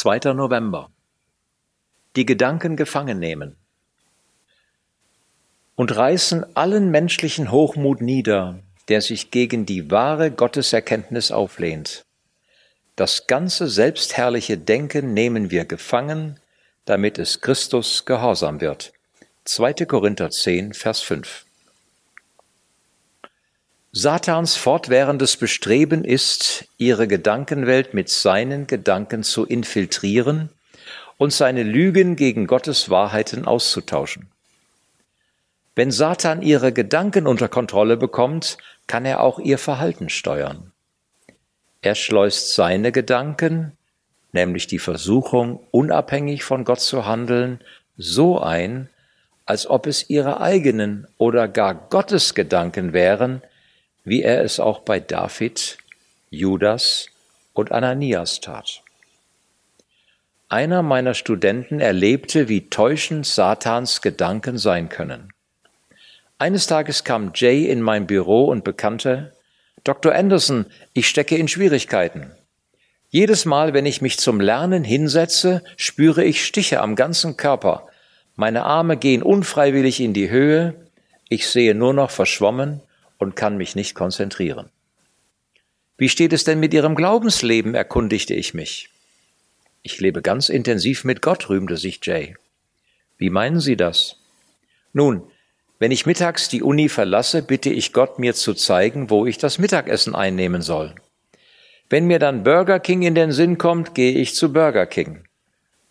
2. November. Die Gedanken gefangen nehmen. Und reißen allen menschlichen Hochmut nieder, der sich gegen die wahre Gotteserkenntnis auflehnt. Das ganze selbstherrliche Denken nehmen wir gefangen, damit es Christus gehorsam wird. 2. Korinther 10, Vers 5. Satans fortwährendes Bestreben ist, ihre Gedankenwelt mit seinen Gedanken zu infiltrieren und seine Lügen gegen Gottes Wahrheiten auszutauschen. Wenn Satan ihre Gedanken unter Kontrolle bekommt, kann er auch ihr Verhalten steuern. Er schleust seine Gedanken, nämlich die Versuchung, unabhängig von Gott zu handeln, so ein, als ob es ihre eigenen oder gar Gottes Gedanken wären, wie er es auch bei David, Judas und Ananias tat. Einer meiner Studenten erlebte, wie täuschend Satans Gedanken sein können. Eines Tages kam Jay in mein Büro und bekannte, Dr. Anderson, ich stecke in Schwierigkeiten. Jedes Mal, wenn ich mich zum Lernen hinsetze, spüre ich Stiche am ganzen Körper. Meine Arme gehen unfreiwillig in die Höhe, ich sehe nur noch verschwommen und kann mich nicht konzentrieren. Wie steht es denn mit Ihrem Glaubensleben? erkundigte ich mich. Ich lebe ganz intensiv mit Gott, rühmte sich Jay. Wie meinen Sie das? Nun, wenn ich mittags die Uni verlasse, bitte ich Gott, mir zu zeigen, wo ich das Mittagessen einnehmen soll. Wenn mir dann Burger King in den Sinn kommt, gehe ich zu Burger King.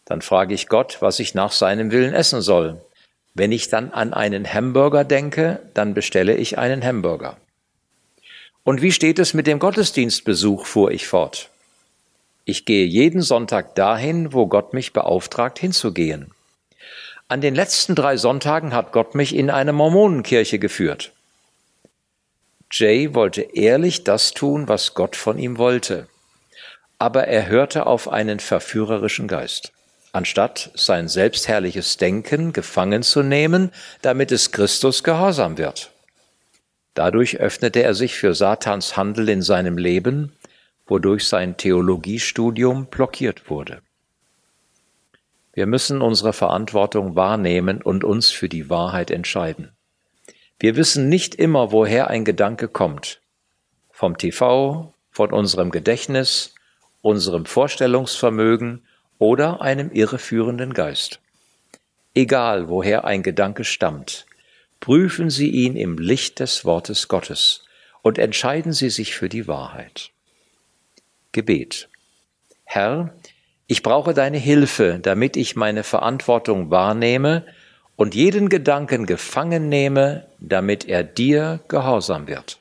Dann frage ich Gott, was ich nach seinem Willen essen soll. Wenn ich dann an einen Hamburger denke, dann bestelle ich einen Hamburger. Und wie steht es mit dem Gottesdienstbesuch, fuhr ich fort. Ich gehe jeden Sonntag dahin, wo Gott mich beauftragt, hinzugehen. An den letzten drei Sonntagen hat Gott mich in eine Mormonenkirche geführt. Jay wollte ehrlich das tun, was Gott von ihm wollte, aber er hörte auf einen verführerischen Geist anstatt sein selbstherrliches Denken gefangen zu nehmen, damit es Christus gehorsam wird. Dadurch öffnete er sich für Satans Handel in seinem Leben, wodurch sein Theologiestudium blockiert wurde. Wir müssen unsere Verantwortung wahrnehmen und uns für die Wahrheit entscheiden. Wir wissen nicht immer, woher ein Gedanke kommt. Vom TV, von unserem Gedächtnis, unserem Vorstellungsvermögen oder einem irreführenden Geist. Egal, woher ein Gedanke stammt, prüfen Sie ihn im Licht des Wortes Gottes und entscheiden Sie sich für die Wahrheit. Gebet. Herr, ich brauche deine Hilfe, damit ich meine Verantwortung wahrnehme und jeden Gedanken gefangen nehme, damit er dir gehorsam wird.